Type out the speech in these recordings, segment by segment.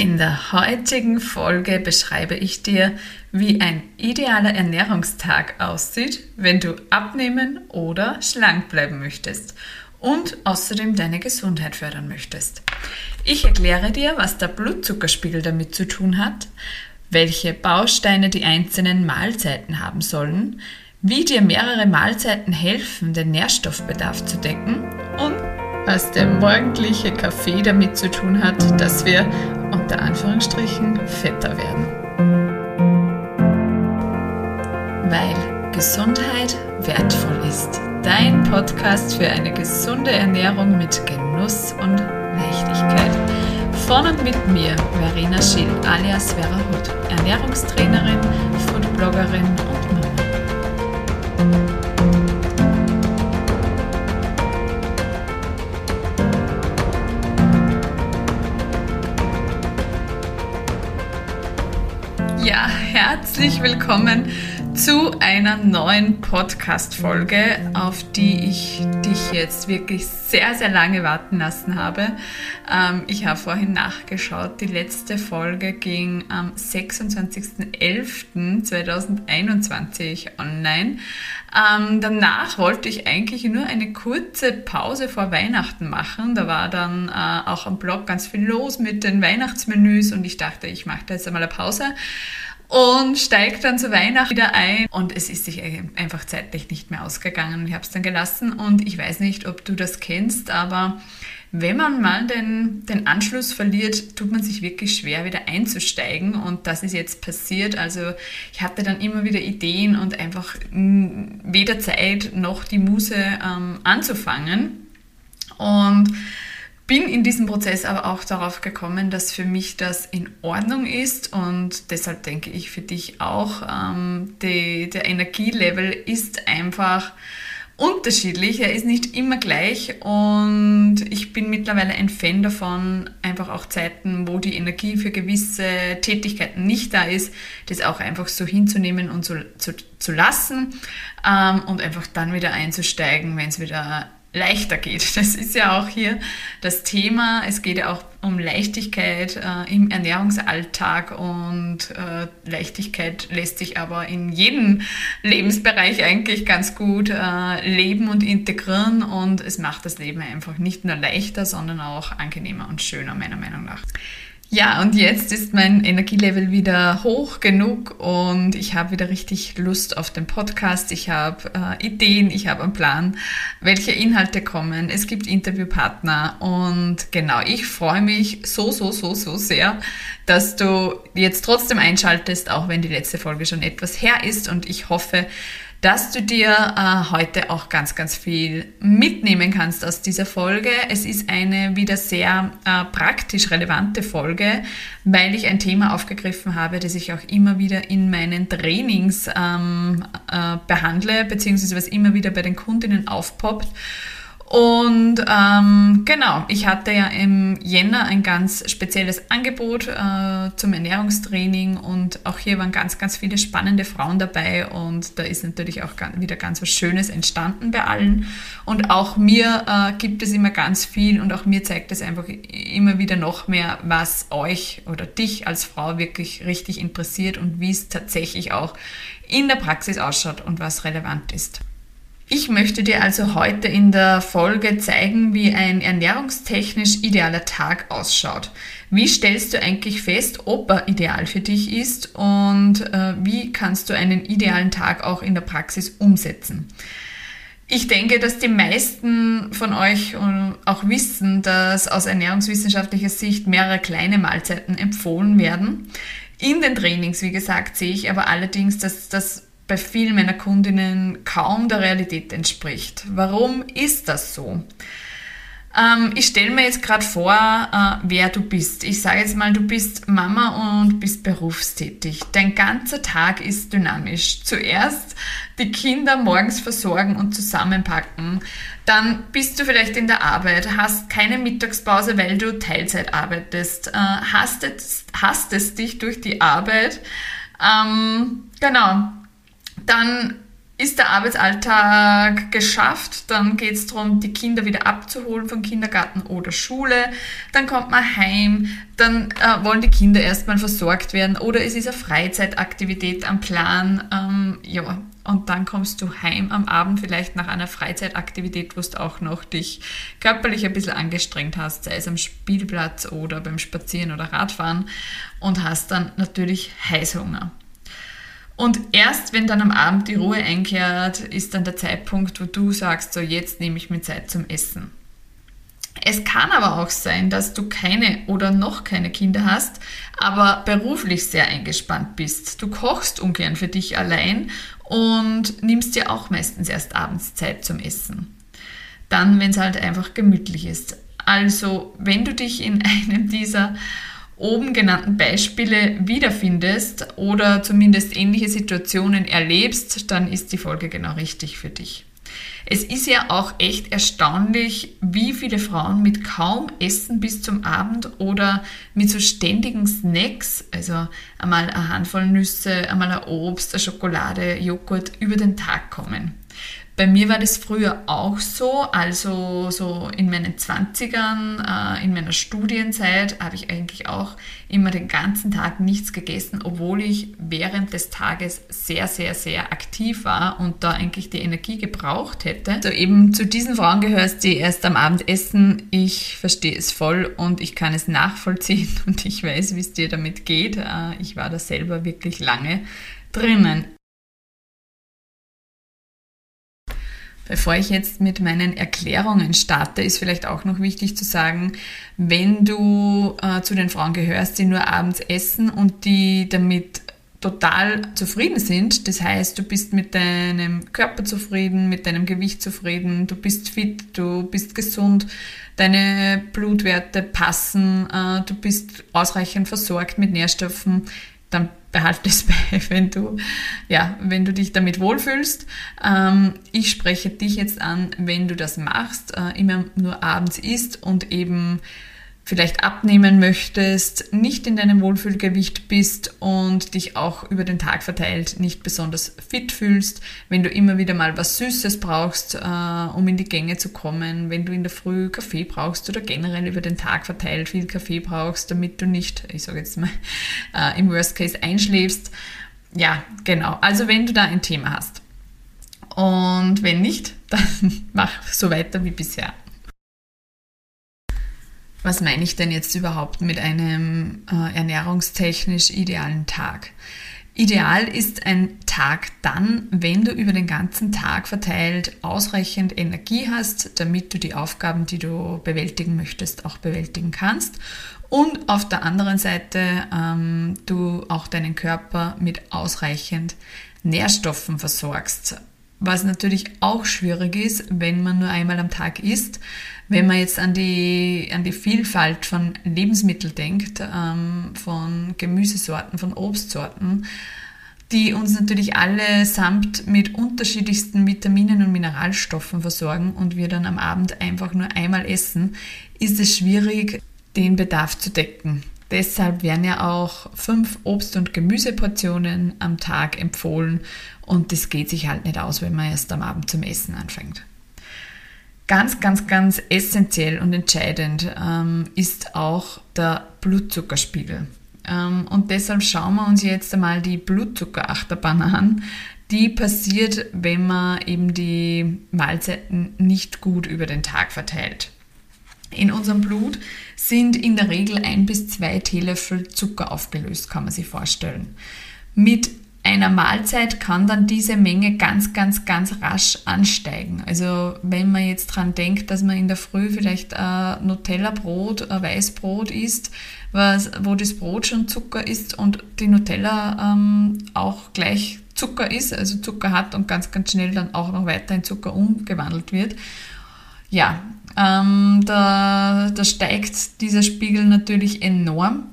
In der heutigen Folge beschreibe ich dir, wie ein idealer Ernährungstag aussieht, wenn du abnehmen oder schlank bleiben möchtest und außerdem deine Gesundheit fördern möchtest. Ich erkläre dir, was der Blutzuckerspiegel damit zu tun hat, welche Bausteine die einzelnen Mahlzeiten haben sollen, wie dir mehrere Mahlzeiten helfen, den Nährstoffbedarf zu decken und was der morgendliche Kaffee damit zu tun hat, dass wir unter Anführungsstrichen fetter werden. Weil Gesundheit wertvoll ist. Dein Podcast für eine gesunde Ernährung mit Genuss und Leichtigkeit. Von und mit mir, Verena Schill, alias Vera Huth, Ernährungstrainerin, Foodbloggerin und Mama. Herzlich willkommen zu einer neuen Podcast-Folge, auf die ich dich jetzt wirklich sehr, sehr lange warten lassen habe. Ähm, ich habe vorhin nachgeschaut, die letzte Folge ging am 26.11.2021 online. Ähm, danach wollte ich eigentlich nur eine kurze Pause vor Weihnachten machen. Da war dann äh, auch am Blog ganz viel los mit den Weihnachtsmenüs und ich dachte, ich mache da jetzt einmal eine Pause und steigt dann zu Weihnachten wieder ein und es ist sich einfach zeitlich nicht mehr ausgegangen. Ich habe es dann gelassen und ich weiß nicht, ob du das kennst, aber wenn man mal den, den Anschluss verliert, tut man sich wirklich schwer, wieder einzusteigen. Und das ist jetzt passiert. Also ich hatte dann immer wieder Ideen und einfach weder Zeit noch die Muse ähm, anzufangen. Und bin in diesem Prozess aber auch darauf gekommen, dass für mich das in Ordnung ist und deshalb denke ich für dich auch, ähm, die, der Energielevel ist einfach unterschiedlich, er ist nicht immer gleich und ich bin mittlerweile ein Fan davon, einfach auch Zeiten, wo die Energie für gewisse Tätigkeiten nicht da ist, das auch einfach so hinzunehmen und so, zu, zu lassen ähm, und einfach dann wieder einzusteigen, wenn es wieder leichter geht. Das ist ja auch hier das Thema. Es geht ja auch um Leichtigkeit äh, im Ernährungsalltag und äh, Leichtigkeit lässt sich aber in jedem Lebensbereich eigentlich ganz gut äh, leben und integrieren und es macht das Leben einfach nicht nur leichter, sondern auch angenehmer und schöner meiner Meinung nach. Ja, und jetzt ist mein Energielevel wieder hoch genug und ich habe wieder richtig Lust auf den Podcast. Ich habe äh, Ideen, ich habe einen Plan, welche Inhalte kommen. Es gibt Interviewpartner und genau, ich freue mich so, so, so, so sehr, dass du jetzt trotzdem einschaltest, auch wenn die letzte Folge schon etwas her ist und ich hoffe, dass du dir äh, heute auch ganz, ganz viel mitnehmen kannst aus dieser Folge. Es ist eine wieder sehr äh, praktisch relevante Folge, weil ich ein Thema aufgegriffen habe, das ich auch immer wieder in meinen Trainings ähm, äh, behandle, beziehungsweise was immer wieder bei den Kundinnen aufpoppt. Und ähm, genau, ich hatte ja im Jänner ein ganz spezielles Angebot äh, zum Ernährungstraining und auch hier waren ganz, ganz viele spannende Frauen dabei und da ist natürlich auch wieder ganz was Schönes entstanden bei allen. Und auch mir äh, gibt es immer ganz viel und auch mir zeigt es einfach immer wieder noch mehr, was euch oder dich als Frau wirklich richtig interessiert und wie es tatsächlich auch in der Praxis ausschaut und was relevant ist. Ich möchte dir also heute in der Folge zeigen, wie ein ernährungstechnisch idealer Tag ausschaut. Wie stellst du eigentlich fest, ob er ideal für dich ist und äh, wie kannst du einen idealen Tag auch in der Praxis umsetzen? Ich denke, dass die meisten von euch äh, auch wissen, dass aus ernährungswissenschaftlicher Sicht mehrere kleine Mahlzeiten empfohlen werden. In den Trainings, wie gesagt, sehe ich aber allerdings, dass das bei vielen meiner Kundinnen kaum der Realität entspricht. Warum ist das so? Ähm, ich stelle mir jetzt gerade vor, äh, wer du bist. Ich sage jetzt mal, du bist Mama und bist berufstätig. Dein ganzer Tag ist dynamisch. Zuerst die Kinder morgens versorgen und zusammenpacken. Dann bist du vielleicht in der Arbeit, hast keine Mittagspause, weil du Teilzeit arbeitest, äh, hastest, hastest dich durch die Arbeit. Ähm, genau, dann ist der Arbeitsalltag geschafft, dann geht es darum, die Kinder wieder abzuholen vom Kindergarten oder Schule. Dann kommt man heim, dann äh, wollen die Kinder erstmal versorgt werden oder es ist eine Freizeitaktivität am Plan. Ähm, ja, und dann kommst du heim am Abend vielleicht nach einer Freizeitaktivität, wo du auch noch dich körperlich ein bisschen angestrengt hast, sei es am Spielplatz oder beim Spazieren oder Radfahren und hast dann natürlich Heißhunger. Und erst wenn dann am Abend die Ruhe einkehrt, ist dann der Zeitpunkt, wo du sagst, so jetzt nehme ich mir Zeit zum Essen. Es kann aber auch sein, dass du keine oder noch keine Kinder hast, aber beruflich sehr eingespannt bist. Du kochst ungern für dich allein und nimmst dir auch meistens erst abends Zeit zum Essen. Dann, wenn es halt einfach gemütlich ist. Also, wenn du dich in einem dieser oben genannten Beispiele wiederfindest oder zumindest ähnliche Situationen erlebst, dann ist die Folge genau richtig für dich. Es ist ja auch echt erstaunlich, wie viele Frauen mit kaum Essen bis zum Abend oder mit so ständigen Snacks, also einmal eine Handvoll Nüsse, einmal ein Obst, eine Schokolade, Joghurt über den Tag kommen. Bei mir war das früher auch so, also so in meinen 20ern, äh, in meiner Studienzeit habe ich eigentlich auch immer den ganzen Tag nichts gegessen, obwohl ich während des Tages sehr, sehr, sehr aktiv war und da eigentlich die Energie gebraucht hätte. Also eben zu diesen Frauen gehörst, die erst am Abend essen. Ich verstehe es voll und ich kann es nachvollziehen und ich weiß, wie es dir damit geht. Äh, ich war da selber wirklich lange drinnen. Bevor ich jetzt mit meinen Erklärungen starte, ist vielleicht auch noch wichtig zu sagen, wenn du äh, zu den Frauen gehörst, die nur abends essen und die damit total zufrieden sind. Das heißt, du bist mit deinem Körper zufrieden, mit deinem Gewicht zufrieden, du bist fit, du bist gesund, deine Blutwerte passen, äh, du bist ausreichend versorgt mit Nährstoffen, dann behalte es bei, wenn du, ja, wenn du dich damit wohlfühlst. Ähm, ich spreche dich jetzt an, wenn du das machst, äh, immer nur abends isst und eben vielleicht abnehmen möchtest, nicht in deinem Wohlfühlgewicht bist und dich auch über den Tag verteilt nicht besonders fit fühlst, wenn du immer wieder mal was Süßes brauchst, äh, um in die Gänge zu kommen, wenn du in der Früh Kaffee brauchst oder generell über den Tag verteilt viel Kaffee brauchst, damit du nicht, ich sage jetzt mal, äh, im Worst Case einschläfst. Ja, genau. Also wenn du da ein Thema hast. Und wenn nicht, dann mach so weiter wie bisher was meine ich denn jetzt überhaupt mit einem äh, ernährungstechnisch idealen Tag? Ideal ist ein Tag dann, wenn du über den ganzen Tag verteilt ausreichend Energie hast, damit du die Aufgaben, die du bewältigen möchtest, auch bewältigen kannst. Und auf der anderen Seite ähm, du auch deinen Körper mit ausreichend Nährstoffen versorgst. Was natürlich auch schwierig ist, wenn man nur einmal am Tag isst, wenn man jetzt an die, an die Vielfalt von Lebensmitteln denkt, ähm, von Gemüsesorten, von Obstsorten, die uns natürlich allesamt mit unterschiedlichsten Vitaminen und Mineralstoffen versorgen und wir dann am Abend einfach nur einmal essen, ist es schwierig, den Bedarf zu decken. Deshalb werden ja auch fünf Obst- und Gemüseportionen am Tag empfohlen und das geht sich halt nicht aus, wenn man erst am Abend zum Essen anfängt. Ganz, ganz, ganz essentiell und entscheidend ähm, ist auch der Blutzuckerspiegel. Ähm, und deshalb schauen wir uns jetzt einmal die Blutzuckerachterbahn an. Die passiert, wenn man eben die Mahlzeiten nicht gut über den Tag verteilt. In unserem Blut sind in der Regel ein bis zwei Teelöffel Zucker aufgelöst, kann man sich vorstellen. Mit einer Mahlzeit kann dann diese Menge ganz, ganz, ganz rasch ansteigen. Also wenn man jetzt dran denkt, dass man in der Früh vielleicht ein Nutella-Brot, ein Weißbrot isst, was, wo das Brot schon Zucker ist und die Nutella ähm, auch gleich Zucker ist, also Zucker hat und ganz, ganz schnell dann auch noch weiter in Zucker umgewandelt wird. Ja, ähm, da, da steigt dieser Spiegel natürlich enorm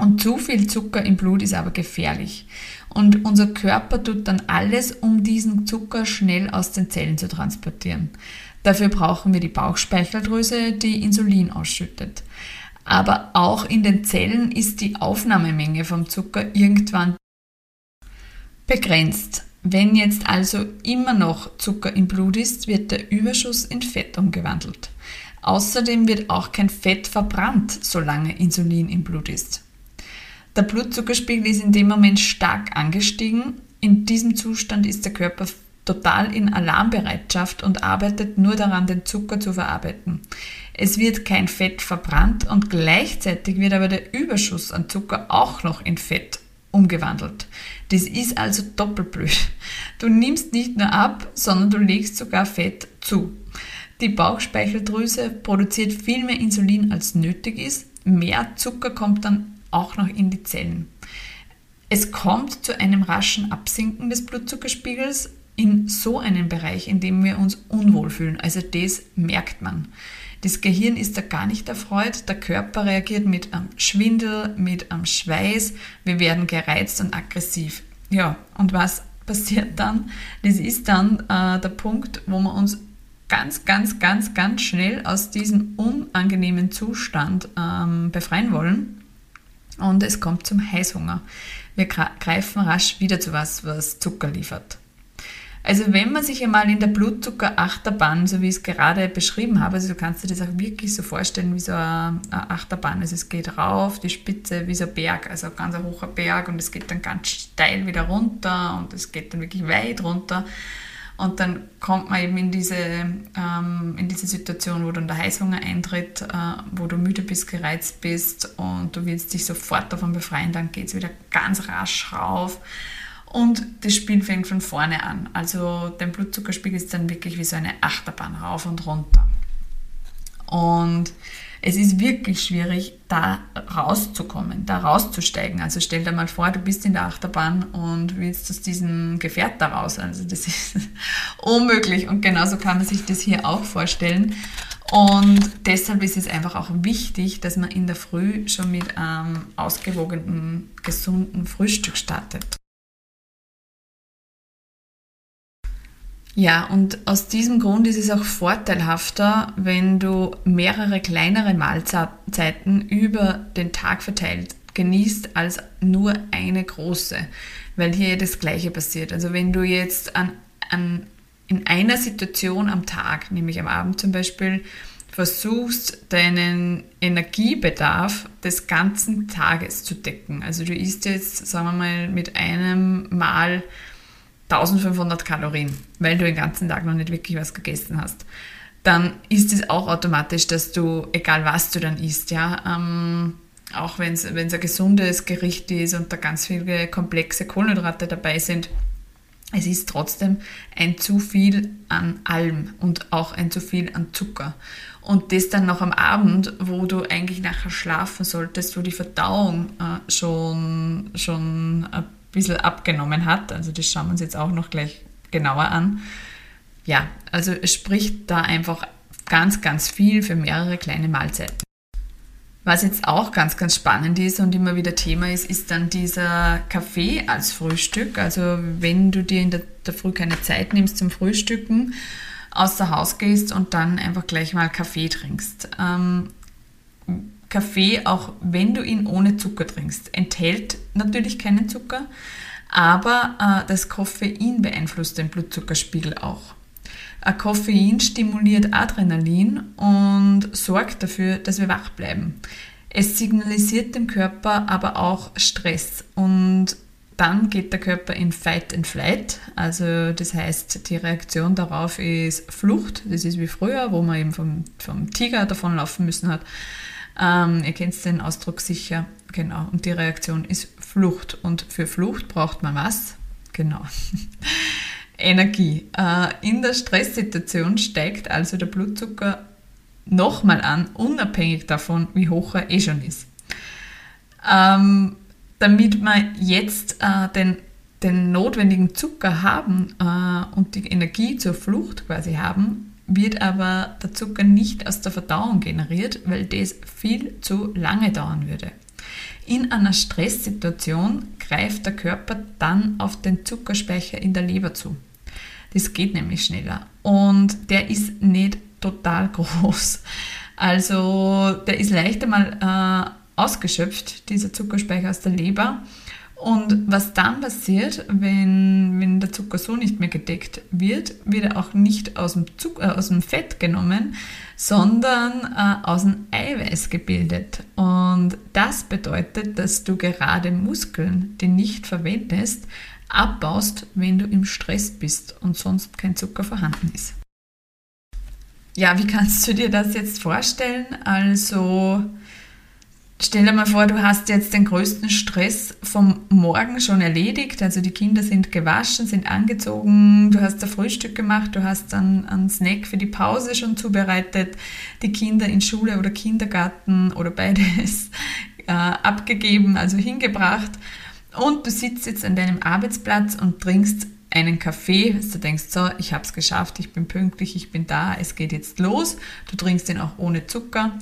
und zu viel Zucker im Blut ist aber gefährlich. Und unser Körper tut dann alles, um diesen Zucker schnell aus den Zellen zu transportieren. Dafür brauchen wir die Bauchspeicheldrüse, die Insulin ausschüttet. Aber auch in den Zellen ist die Aufnahmemenge vom Zucker irgendwann begrenzt. Wenn jetzt also immer noch Zucker im Blut ist, wird der Überschuss in Fett umgewandelt. Außerdem wird auch kein Fett verbrannt, solange Insulin im Blut ist. Der Blutzuckerspiegel ist in dem Moment stark angestiegen. In diesem Zustand ist der Körper total in Alarmbereitschaft und arbeitet nur daran, den Zucker zu verarbeiten. Es wird kein Fett verbrannt und gleichzeitig wird aber der Überschuss an Zucker auch noch in Fett umgewandelt. Das ist also doppelblöd. Du nimmst nicht nur ab, sondern du legst sogar Fett zu. Die Bauchspeicheldrüse produziert viel mehr Insulin als nötig ist. Mehr Zucker kommt dann auch noch in die Zellen. Es kommt zu einem raschen Absinken des Blutzuckerspiegels in so einem Bereich, in dem wir uns unwohl fühlen. Also das merkt man. Das Gehirn ist da gar nicht erfreut. Der Körper reagiert mit einem Schwindel, mit einem Schweiß. Wir werden gereizt und aggressiv. Ja, und was passiert dann? Das ist dann äh, der Punkt, wo wir uns ganz, ganz, ganz, ganz schnell aus diesem unangenehmen Zustand ähm, befreien wollen. Und es kommt zum Heißhunger. Wir greifen rasch wieder zu was, was Zucker liefert. Also wenn man sich einmal in der Blutzuckerachterbahn, so wie ich es gerade beschrieben habe, also du kannst dir das auch wirklich so vorstellen wie so eine Achterbahn. Also es geht rauf, die Spitze wie so ein Berg, also ein ganz hoher Berg und es geht dann ganz steil wieder runter und es geht dann wirklich weit runter. Und dann kommt man eben in diese, ähm, in diese Situation, wo dann der Heißhunger eintritt, äh, wo du müde bist, gereizt bist und du willst dich sofort davon befreien, dann geht es wieder ganz rasch rauf. Und das Spiel fängt von vorne an. Also dein Blutzuckerspiegel ist dann wirklich wie so eine Achterbahn rauf und runter. Und es ist wirklich schwierig, da rauszukommen, da rauszusteigen. Also stell dir mal vor, du bist in der Achterbahn und willst aus diesem Gefährt da raus. Also das ist unmöglich. Und genauso kann man sich das hier auch vorstellen. Und deshalb ist es einfach auch wichtig, dass man in der Früh schon mit einem ausgewogenen, gesunden Frühstück startet. Ja, und aus diesem Grund ist es auch vorteilhafter, wenn du mehrere kleinere Mahlzeiten über den Tag verteilt genießt, als nur eine große, weil hier das Gleiche passiert. Also wenn du jetzt an, an, in einer Situation am Tag, nämlich am Abend zum Beispiel, versuchst, deinen Energiebedarf des ganzen Tages zu decken. Also du isst jetzt, sagen wir mal, mit einem Mal 1500 Kalorien, weil du den ganzen Tag noch nicht wirklich was gegessen hast, dann ist es auch automatisch, dass du, egal was du dann isst, ja, ähm, auch wenn es ein gesundes Gericht ist und da ganz viele komplexe Kohlenhydrate dabei sind, es ist trotzdem ein zu viel an allem und auch ein zu viel an Zucker. Und das dann noch am Abend, wo du eigentlich nachher schlafen solltest, wo die Verdauung äh, schon, schon ein bisschen abgenommen hat. Also das schauen wir uns jetzt auch noch gleich genauer an. Ja, also es spricht da einfach ganz, ganz viel für mehrere kleine Mahlzeiten. Was jetzt auch ganz, ganz spannend ist und immer wieder Thema ist, ist dann dieser Kaffee als Frühstück. Also wenn du dir in der, der Früh keine Zeit nimmst zum Frühstücken, außer Haus gehst und dann einfach gleich mal Kaffee trinkst. Ähm, Kaffee, auch wenn du ihn ohne Zucker trinkst, enthält natürlich keinen Zucker, aber äh, das Koffein beeinflusst den Blutzuckerspiegel auch. Äh, Koffein stimuliert Adrenalin und sorgt dafür, dass wir wach bleiben. Es signalisiert dem Körper aber auch Stress und dann geht der Körper in Fight and Flight. Also das heißt, die Reaktion darauf ist Flucht. Das ist wie früher, wo man eben vom, vom Tiger davonlaufen müssen hat. Ähm, ihr kennt den Ausdruck sicher. Genau. Und die Reaktion ist Flucht. Und für Flucht braucht man was? Genau. Energie. Äh, in der Stresssituation steigt also der Blutzucker nochmal an, unabhängig davon, wie hoch er eh schon ist. Ähm, damit wir jetzt äh, den, den notwendigen Zucker haben äh, und die Energie zur Flucht quasi haben, wird aber der Zucker nicht aus der Verdauung generiert, weil das viel zu lange dauern würde. In einer Stresssituation greift der Körper dann auf den Zuckerspeicher in der Leber zu. Das geht nämlich schneller und der ist nicht total groß. Also der ist leicht einmal äh, ausgeschöpft, dieser Zuckerspeicher aus der Leber Und was dann passiert, wenn, wenn der Zucker so nicht mehr gedeckt wird, wird er auch nicht aus dem, Zucker, äh, aus dem Fett genommen, sondern äh, aus dem Eiweiß gebildet. Und das bedeutet, dass du gerade Muskeln, die nicht verwendest, abbaust, wenn du im Stress bist und sonst kein Zucker vorhanden ist. Ja, wie kannst du dir das jetzt vorstellen? Also stell dir mal vor, du hast jetzt den größten Stress vom Morgen schon erledigt. Also die Kinder sind gewaschen, sind angezogen, du hast ein Frühstück gemacht, du hast dann einen Snack für die Pause schon zubereitet, die Kinder in Schule oder Kindergarten oder beides äh, abgegeben, also hingebracht. Und du sitzt jetzt an deinem Arbeitsplatz und trinkst einen Kaffee, du denkst, so, ich habe es geschafft, ich bin pünktlich, ich bin da, es geht jetzt los. Du trinkst ihn auch ohne Zucker.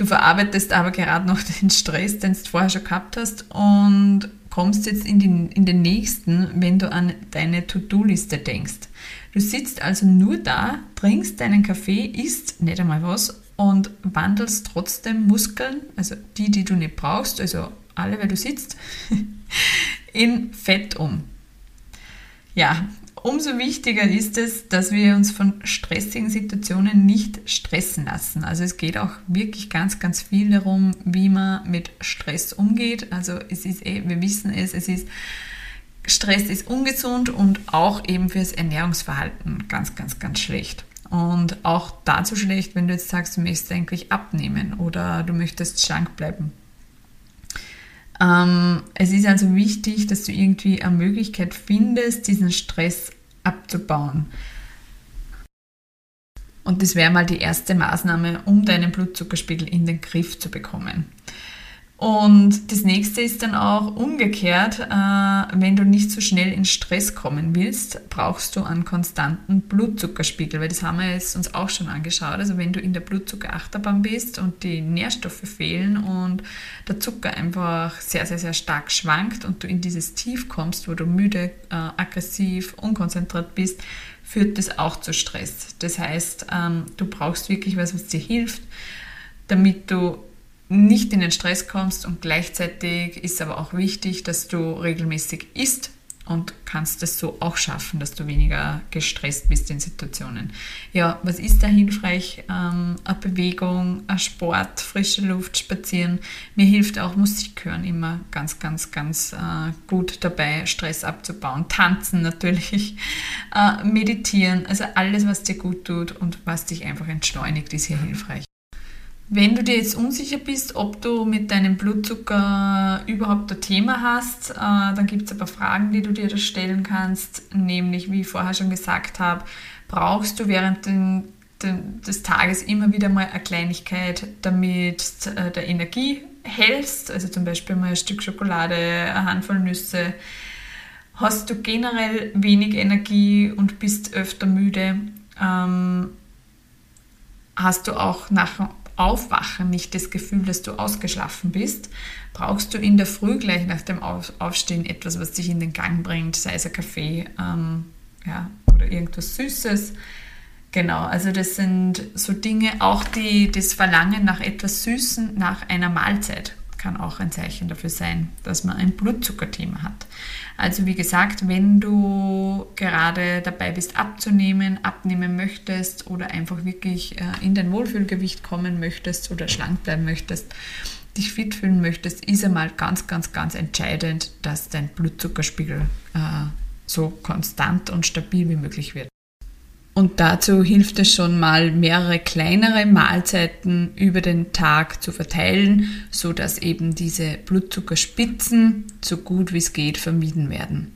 Du verarbeitest aber gerade noch den Stress, den du vorher schon gehabt hast und kommst jetzt in, die, in den nächsten, wenn du an deine To-Do-Liste denkst. Du sitzt also nur da, trinkst deinen Kaffee, isst nicht einmal was und wandelst trotzdem Muskeln, also die, die du nicht brauchst, also alle, weil du sitzt, in Fett um. Ja, umso wichtiger ist es, dass wir uns von stressigen Situationen nicht stressen lassen. Also es geht auch wirklich ganz, ganz viel darum, wie man mit Stress umgeht. Also es ist eh, wir wissen es, es ist Stress ist ungesund und auch eben fürs Ernährungsverhalten ganz, ganz, ganz schlecht. Und auch dazu schlecht, wenn du jetzt sagst, du möchtest eigentlich abnehmen oder du möchtest schlank bleiben. Ähm, es ist also wichtig, dass du irgendwie eine Möglichkeit findest, diesen Stress abzubauen. Und das wäre mal die erste Maßnahme, um deinen Blutzuckerspiegel in den Griff zu bekommen. Und das nächste ist dann auch umgekehrt, äh, wenn du nicht so schnell in Stress kommen willst, brauchst du einen konstanten Blutzuckerspiegel, weil das haben wir jetzt uns auch schon angeschaut. Also wenn du in der Blutzuckerachterbahn bist und die Nährstoffe fehlen und der Zucker einfach sehr, sehr, sehr stark schwankt und du in dieses Tief kommst, wo du müde, äh, aggressiv, unkonzentriert bist, führt das auch zu Stress. Das heißt, ähm, du brauchst wirklich was, was dir hilft, damit du nicht in den Stress kommst und gleichzeitig ist aber auch wichtig, dass du regelmäßig isst und kannst es so auch schaffen, dass du weniger gestresst bist in Situationen. Ja, was ist da hilfreich? Ähm, eine Bewegung, ein Sport, frische Luft, spazieren. Mir hilft auch Musik hören immer ganz, ganz, ganz äh, gut dabei, Stress abzubauen. Tanzen natürlich, äh, meditieren, also alles, was dir gut tut und was dich einfach entschleunigt, ist hier hilfreich. Wenn du dir jetzt unsicher bist, ob du mit deinem Blutzucker überhaupt ein Thema hast, äh, dann gibt es ein paar Fragen, die du dir da stellen kannst. Nämlich, wie ich vorher schon gesagt habe, brauchst du während den, den, des Tages immer wieder mal eine Kleinigkeit, damit äh, der Energie hältst. Also zum Beispiel mal ein Stück Schokolade, eine Handvoll Nüsse. Hast du generell wenig Energie und bist öfter müde, ähm, hast du auch nach Aufwachen nicht das Gefühl, dass du ausgeschlafen bist, brauchst du in der Früh gleich nach dem Aufstehen etwas, was dich in den Gang bringt, sei es ein Kaffee ähm, ja, oder irgendwas Süßes. Genau, also das sind so Dinge, auch die, das Verlangen nach etwas Süßen nach einer Mahlzeit kann auch ein Zeichen dafür sein, dass man ein Blutzuckerthema hat. Also wie gesagt, wenn du gerade dabei bist abzunehmen, abnehmen möchtest oder einfach wirklich äh, in dein Wohlfühlgewicht kommen möchtest oder schlank bleiben möchtest, dich fit fühlen möchtest, ist einmal ganz, ganz, ganz entscheidend, dass dein Blutzuckerspiegel äh, so konstant und stabil wie möglich wird. Und dazu hilft es schon mal, mehrere kleinere Mahlzeiten über den Tag zu verteilen, so dass eben diese Blutzuckerspitzen so gut wie es geht vermieden werden.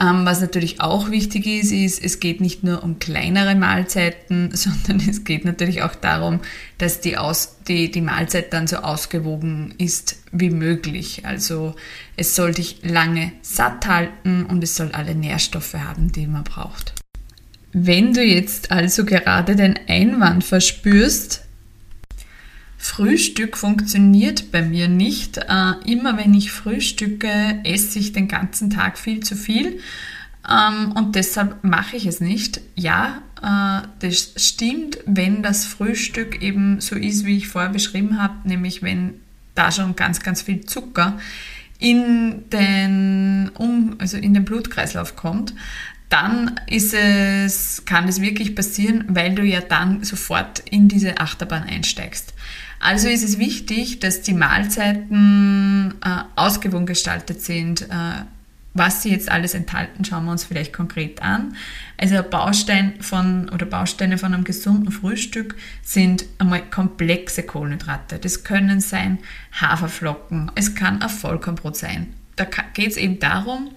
Ähm, was natürlich auch wichtig ist, ist, es geht nicht nur um kleinere Mahlzeiten, sondern es geht natürlich auch darum, dass die, Aus, die, die Mahlzeit dann so ausgewogen ist wie möglich. Also es soll dich lange satt halten und es soll alle Nährstoffe haben, die man braucht. Wenn du jetzt also gerade den Einwand verspürst, Frühstück funktioniert bei mir nicht. Äh, immer wenn ich frühstücke, esse ich den ganzen Tag viel zu viel ähm, und deshalb mache ich es nicht. Ja, äh, das stimmt, wenn das Frühstück eben so ist, wie ich vorher beschrieben habe, nämlich wenn da schon ganz, ganz viel Zucker in den, um, also in den Blutkreislauf kommt, dann ist es, kann es wirklich passieren, weil du ja dann sofort in diese Achterbahn einsteigst. Also ist es wichtig, dass die Mahlzeiten äh, ausgewogen gestaltet sind. Äh, was sie jetzt alles enthalten, schauen wir uns vielleicht konkret an. Also ein Baustein von oder Bausteine von einem gesunden Frühstück sind einmal komplexe Kohlenhydrate. Das können sein Haferflocken, es kann ein Vollkornbrot sein. Da geht es eben darum,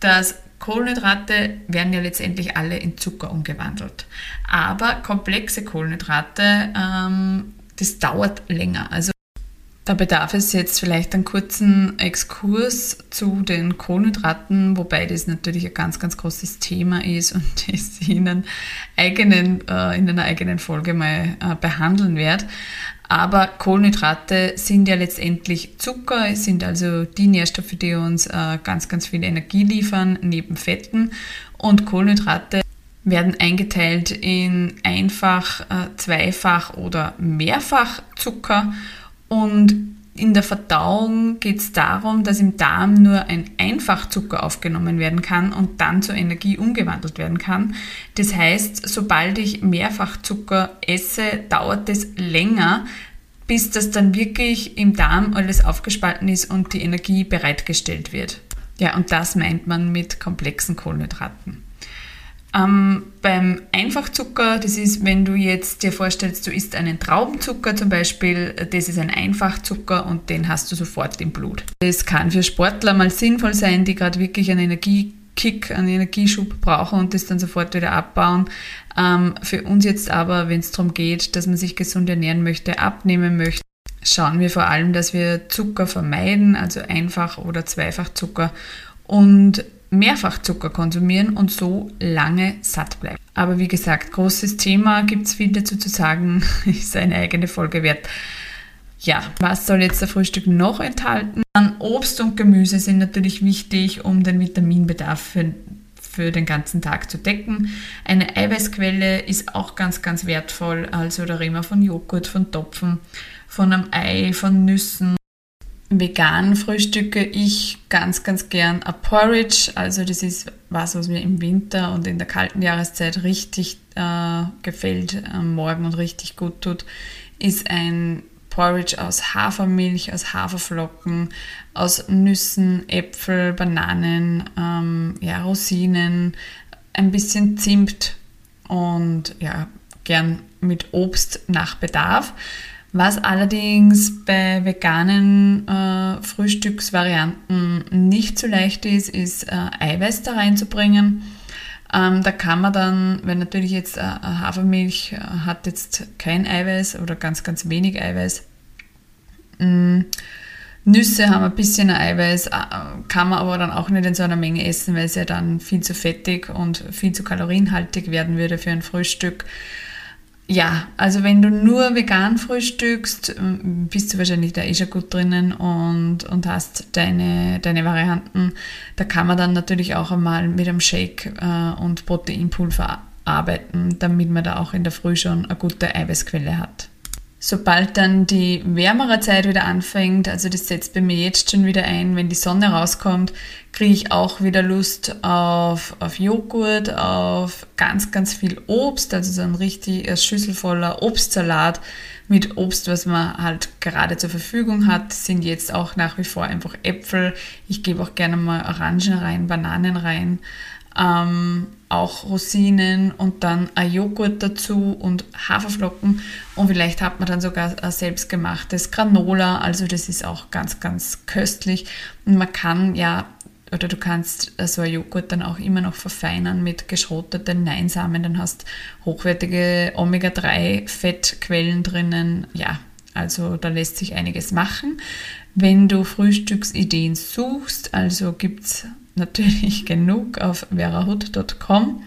dass Kohlenhydrate werden ja letztendlich alle in Zucker umgewandelt. Aber komplexe Kohlenhydrate, ähm, das dauert länger. Also da bedarf es jetzt vielleicht einen kurzen Exkurs zu den Kohlenhydraten, wobei das natürlich ein ganz, ganz großes Thema ist und das ich in, einen eigenen, äh, in einer eigenen Folge mal äh, behandeln werde. Aber Kohlenhydrate sind ja letztendlich Zucker, sind also die Nährstoffe, die uns äh, ganz, ganz viel Energie liefern, neben Fetten. Und Kohlenhydrate werden eingeteilt in einfach, äh, zweifach oder mehrfach Zucker. Und in der Verdauung geht es darum, dass im Darm nur ein Einfachzucker aufgenommen werden kann und dann zur Energie umgewandelt werden kann. Das heißt, sobald ich Mehrfachzucker esse, dauert es länger, bis das dann wirklich im Darm alles aufgespalten ist und die Energie bereitgestellt wird. Ja, und das meint man mit komplexen Kohlenhydraten. Ähm, beim Einfachzucker, das ist, wenn du jetzt dir vorstellst, du isst einen Traubenzucker zum Beispiel, das ist ein Einfachzucker und den hast du sofort im Blut. Das kann für Sportler mal sinnvoll sein, die gerade wirklich einen Energiekick, einen Energieschub brauchen und das dann sofort wieder abbauen. Ähm, für uns jetzt aber, wenn es darum geht, dass man sich gesund ernähren möchte, abnehmen möchte, schauen wir vor allem, dass wir Zucker vermeiden, also Einfach- oder Zweifachzucker und Mehrfachzucker konsumieren und so lange satt bleiben. Aber wie gesagt, großes Thema, gibt es viel dazu zu sagen, ist eine eigene Folge wert. Ja, was soll jetzt der Frühstück noch enthalten? Dann Obst und Gemüse sind natürlich wichtig, um den Vitaminbedarf für, für den ganzen Tag zu decken. Eine Eiweißquelle ist auch ganz, ganz wertvoll. Also da reden wir von Joghurt, von Topfen, von einem Ei, von Nüssen vegan frühstücke ich ganz, ganz gern ein Porridge. Also das ist was, was mir im Winter und in der kalten Jahreszeit richtig äh, gefällt am Morgen und richtig gut tut, ist ein Porridge aus Hafermilch, aus Haferflocken, aus Nüssen, Äpfel, Bananen, ähm, ja, Rosinen, ein bisschen Zimt und ja, gern mit Obst nach Bedarf. Was allerdings bei veganen äh, Frühstücksvarianten nicht so leicht ist, ist äh, Eiweiß da reinzubringen. Ähm, da kann man dann, wenn natürlich jetzt äh, Hafermilch äh, hat jetzt kein Eiweiß oder ganz, ganz wenig Eiweiß. Mm, Nüsse haben ein bisschen Eiweiß, äh, kann man aber dann auch nicht in so einer Menge essen, weil es ja dann viel zu fettig und viel zu kalorienhaltig werden würde für ein Frühstück. Ja, also wenn du nur vegan frühstückst, ähm, bist du wahrscheinlich da eh schon gut drinnen und, und hast deine, deine Varianten. Da kann man dann natürlich auch einmal mit einem Shake äh, und Proteinpulver arbeiten, damit man da auch in der Früh schon eine gute Eiweißquelle hat. Sobald dann die wärmere Zeit wieder anfängt, also das setzt bei mir jetzt schon wieder ein, wenn die Sonne rauskommt, kriege ich auch wieder Lust auf, auf Joghurt, auf ganz, ganz viel Obst, also so ein richtig Schüssel voller Obstsalat mit Obst, was man halt gerade zur Verfügung hat, sind jetzt auch nach wie vor einfach Äpfel. Ich gebe auch gerne mal Orangen rein, Bananen rein ähm, auch Rosinen und dann ein Joghurt dazu und Haferflocken. Und vielleicht hat man dann sogar ein selbstgemachtes Granola, also das ist auch ganz, ganz köstlich. Und man kann ja oder du kannst so ein Joghurt dann auch immer noch verfeinern mit geschroteten Neinsamen, dann hast hochwertige Omega-3-Fettquellen drinnen, ja, also da lässt sich einiges machen. Wenn du Frühstücksideen suchst, also gibt es natürlich genug auf verahut.com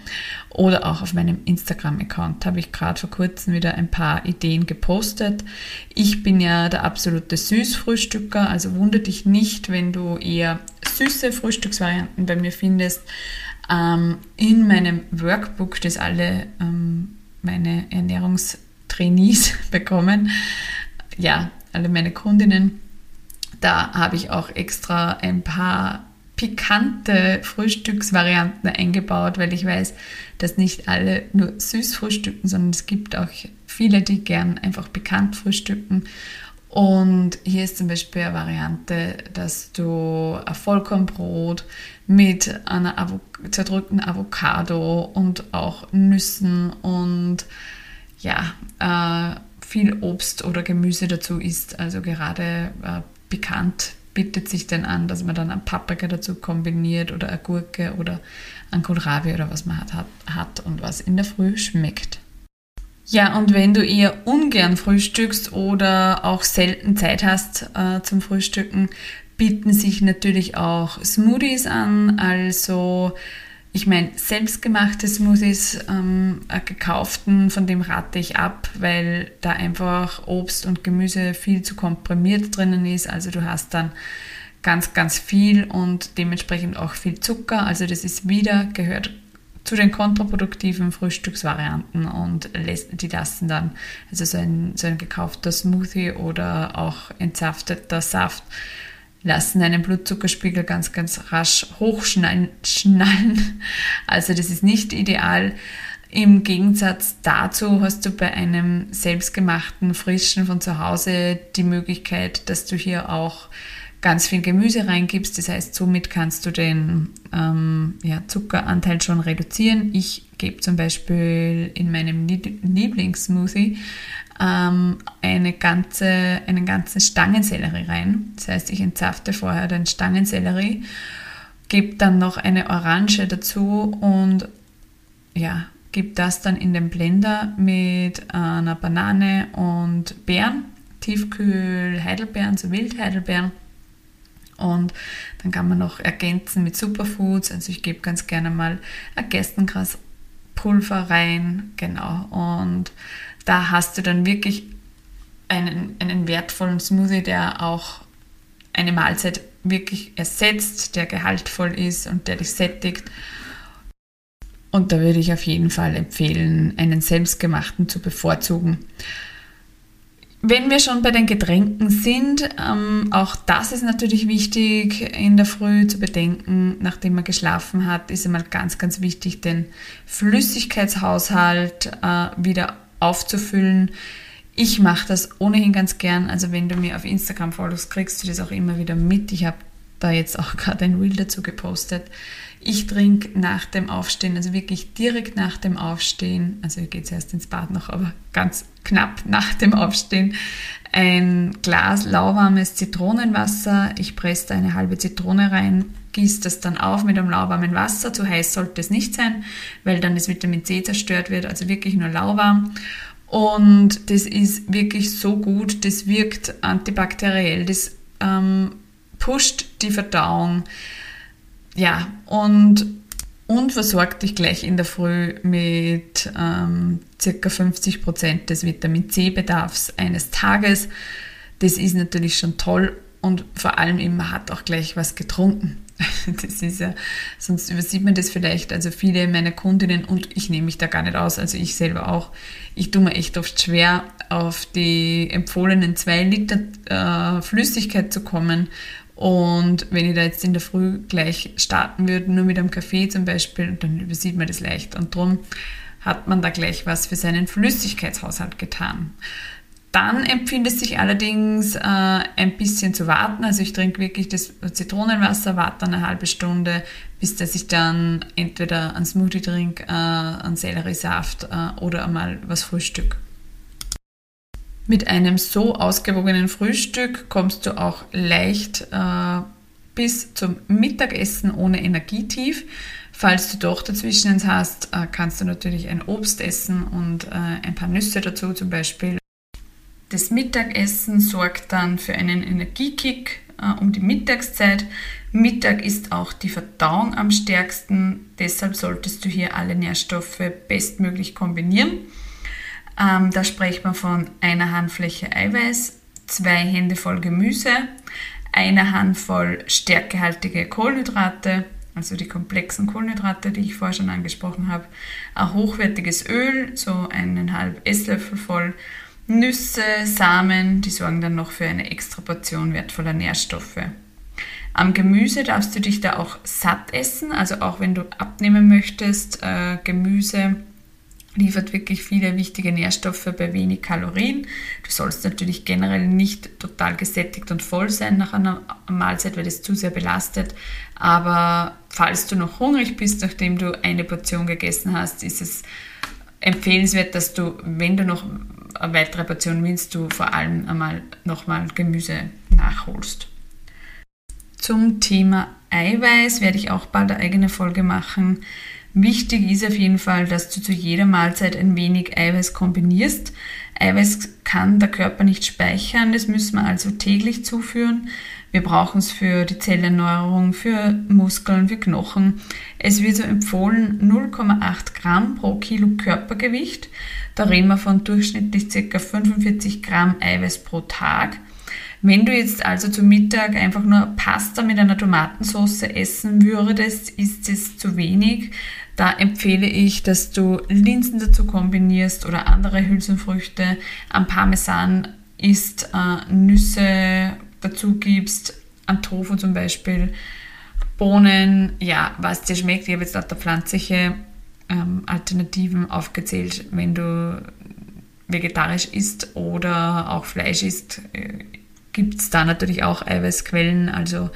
oder auch auf meinem Instagram-Account habe ich gerade vor kurzem wieder ein paar Ideen gepostet. Ich bin ja der absolute Süßfrühstücker, also wundert dich nicht, wenn du eher süße Frühstücksvarianten bei mir findest. Ähm, in meinem Workbook, das alle ähm, meine Ernährungstrainees bekommen, ja, alle meine Kundinnen, Da habe ich auch extra ein paar pikante Frühstücksvarianten eingebaut, weil ich weiß, dass nicht alle nur süß frühstücken, sondern es gibt auch viele, die gern einfach pikant frühstücken. Und hier ist zum Beispiel eine Variante, dass du ein Vollkornbrot mit einer Avo zerdrückten Avocado und auch Nüssen und ja, äh, viel Obst oder Gemüse dazu isst. Also gerade äh, pikant bietet sich dann an, dass man dann ein Paprika dazu kombiniert oder eine Gurke oder ein Kohlrabi oder was man hat, hat und was in der Früh schmeckt. Ja, und wenn du eher ungern frühstückst oder auch selten Zeit hast äh, zum Frühstücken, bieten sich natürlich auch Smoothies an. Also, ich meine, selbstgemachte Smoothies, ähm, gekauften, von dem rate ich ab, weil da einfach Obst und Gemüse viel zu komprimiert drinnen ist. Also, du hast dann ganz, ganz viel und dementsprechend auch viel Zucker. Also, das ist wieder, gehört zu den kontraproduktiven Frühstücksvarianten und die lassen dann, also so ein, so ein gekaufter Smoothie oder auch entsafteter Saft, lassen einen Blutzuckerspiegel ganz, ganz rasch hochschnallen. Also das ist nicht ideal. Im Gegensatz dazu hast du bei einem selbstgemachten Frischen von zu Hause die Möglichkeit, dass du hier auch ganz viel Gemüse reingibst. Das heißt, somit kannst du den ähm, ja, Zuckeranteil schon reduzieren. Ich gebe zum Beispiel in meinem Lieblingssmoothie ähm, eine ganze, einen ganzen Stangensellerie rein. Das heißt, ich entzafte vorher den Stangensellerie, gebe dann noch eine Orange dazu und ja, gebe das dann in den Blender mit einer Banane und Beeren, Tiefkühl Heidelbeeren, so Wildheidelbeeren und dann kann man noch ergänzen mit Superfoods. Also ich gebe ganz gerne mal ein Gerstengraspulver rein. Genau. Und da hast du dann wirklich einen, einen wertvollen Smoothie, der auch eine Mahlzeit wirklich ersetzt, der gehaltvoll ist und der dich sättigt. Und da würde ich auf jeden Fall empfehlen, einen selbstgemachten zu bevorzugen. Wenn wir schon bei den Getränken sind, ähm, auch das ist natürlich wichtig in der Früh zu bedenken, nachdem man geschlafen hat, ist einmal ganz, ganz wichtig, den Flüssigkeitshaushalt äh, wieder aufzufüllen. Ich mache das ohnehin ganz gern. Also wenn du mir auf Instagram folgst, kriegst du das auch immer wieder mit. Ich habe da jetzt auch gerade ein Reel dazu gepostet. Ich trinke nach dem Aufstehen, also wirklich direkt nach dem Aufstehen, also ich gehe jetzt erst ins Bad noch, aber ganz knapp nach dem Aufstehen, ein Glas lauwarmes Zitronenwasser. Ich presse da eine halbe Zitrone rein, gieße das dann auf mit einem lauwarmen Wasser. Zu heiß sollte es nicht sein, weil dann das Vitamin C zerstört wird, also wirklich nur lauwarm. Und das ist wirklich so gut, das wirkt antibakteriell, das ähm, pusht die Verdauung. Ja, und, und versorgt dich gleich in der Früh mit ähm, ca. 50 Prozent des Vitamin C-Bedarfs eines Tages. Das ist natürlich schon toll und vor allem man hat auch gleich was getrunken. Das ist ja, sonst übersieht man das vielleicht. Also viele meiner Kundinnen und ich nehme mich da gar nicht aus, also ich selber auch. Ich tue mir echt oft schwer, auf die empfohlenen zwei Liter äh, Flüssigkeit zu kommen und wenn ich da jetzt in der Früh gleich starten würde, nur mit einem Kaffee zum Beispiel, dann übersieht man das leicht. Und darum hat man da gleich was für seinen Flüssigkeitshaushalt getan. Dann empfiehlt es sich allerdings äh, ein bisschen zu warten. Also ich trinke wirklich das Zitronenwasser, warte dann eine halbe Stunde, bis dass ich dann entweder einen Smoothie trinke, äh, einen Selleriesaft äh, oder einmal was Frühstück. Mit einem so ausgewogenen Frühstück kommst du auch leicht äh, bis zum Mittagessen ohne Energietief. Falls du doch dazwischen hast, äh, kannst du natürlich ein Obst essen und äh, ein paar Nüsse dazu zum Beispiel. Das Mittagessen sorgt dann für einen Energiekick äh, um die Mittagszeit. Mittag ist auch die Verdauung am stärksten, deshalb solltest du hier alle Nährstoffe bestmöglich kombinieren. Ähm, da spricht man von einer Handfläche Eiweiß, zwei Hände voll Gemüse, eine Handvoll stärkehaltige Kohlenhydrate, also die komplexen Kohlenhydrate, die ich vorher schon angesprochen habe, ein hochwertiges Öl, so eineinhalb Esslöffel voll, Nüsse, Samen, die sorgen dann noch für eine extra Portion wertvoller Nährstoffe. Am Gemüse darfst du dich da auch satt essen, also auch wenn du abnehmen möchtest, äh, Gemüse liefert wirklich viele wichtige Nährstoffe bei wenig Kalorien. Du sollst natürlich generell nicht total gesättigt und voll sein nach einer Mahlzeit, weil das zu sehr belastet. Aber falls du noch hungrig bist, nachdem du eine Portion gegessen hast, ist es empfehlenswert, dass du, wenn du noch eine weitere Portion willst, du vor allem einmal nochmal Gemüse nachholst. Zum Thema Eiweiß werde ich auch bald eine eigene Folge machen. Wichtig ist auf jeden Fall, dass du zu jeder Mahlzeit ein wenig Eiweiß kombinierst. Eiweiß kann der Körper nicht speichern, das müssen wir also täglich zuführen. Wir brauchen es für die Zellerneuerung, für Muskeln, für Knochen. Es wird so empfohlen 0,8 Gramm pro Kilo Körpergewicht. Da reden wir von durchschnittlich ca. 45 Gramm Eiweiß pro Tag. Wenn du jetzt also zum Mittag einfach nur Pasta mit einer Tomatensauce essen würdest, ist es zu wenig. Da empfehle ich, dass du Linsen dazu kombinierst oder andere Hülsenfrüchte. Am Parmesan isst, äh, Nüsse dazu gibst, an Tofu zum Beispiel, Bohnen, ja, was dir schmeckt. Ich habe jetzt lauter pflanzliche ähm, Alternativen aufgezählt. Wenn du vegetarisch isst oder auch Fleisch isst, äh, gibt es da natürlich auch Eiweißquellen. Also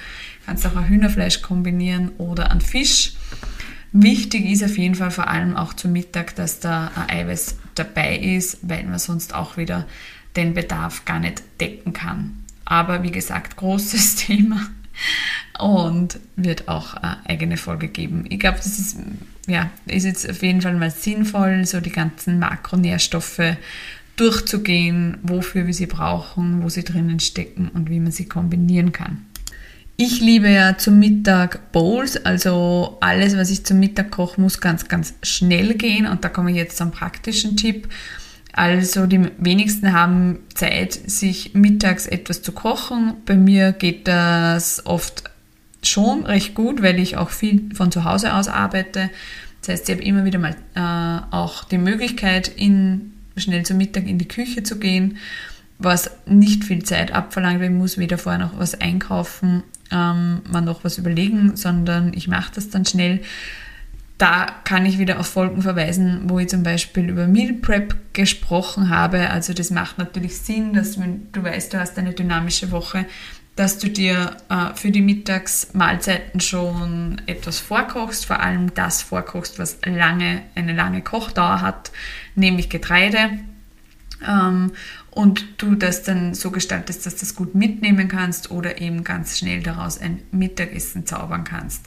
kannst auch ein Hühnerfleisch kombinieren oder an Fisch. Wichtig ist auf jeden Fall vor allem auch zum Mittag, dass da ein Eiweiß dabei ist, weil man sonst auch wieder den Bedarf gar nicht decken kann. Aber wie gesagt, großes Thema und wird auch eine eigene Folge geben. Ich glaube, das ist, ja, ist jetzt auf jeden Fall mal sinnvoll, so die ganzen Makronährstoffe durchzugehen, wofür wir sie brauchen, wo sie drinnen stecken und wie man sie kombinieren kann. Ich liebe ja zum Mittag Bowls, also alles, was ich zum Mittag koche, muss ganz, ganz schnell gehen. Und da komme ich jetzt zum praktischen Tipp. Also die wenigsten haben Zeit, sich mittags etwas zu kochen. Bei mir geht das oft schon recht gut, weil ich auch viel von zu Hause aus arbeite. Das heißt, ich habe immer wieder mal äh, auch die Möglichkeit, in, schnell zum Mittag in die Küche zu gehen, was nicht viel Zeit abverlangt, ich muss weder vorher noch was einkaufen ähm, man noch was überlegen, sondern ich mache das dann schnell. Da kann ich wieder auf Folgen verweisen, wo ich zum Beispiel über Meal Prep gesprochen habe. Also das macht natürlich Sinn, dass wenn du weißt, du hast eine dynamische Woche, dass du dir äh, für die Mittagsmahlzeiten schon etwas vorkochst, vor allem das vorkochst, was lange, eine lange Kochdauer hat, nämlich Getreide. Ähm, und du das dann so gestaltest, dass du das gut mitnehmen kannst oder eben ganz schnell daraus ein Mittagessen zaubern kannst.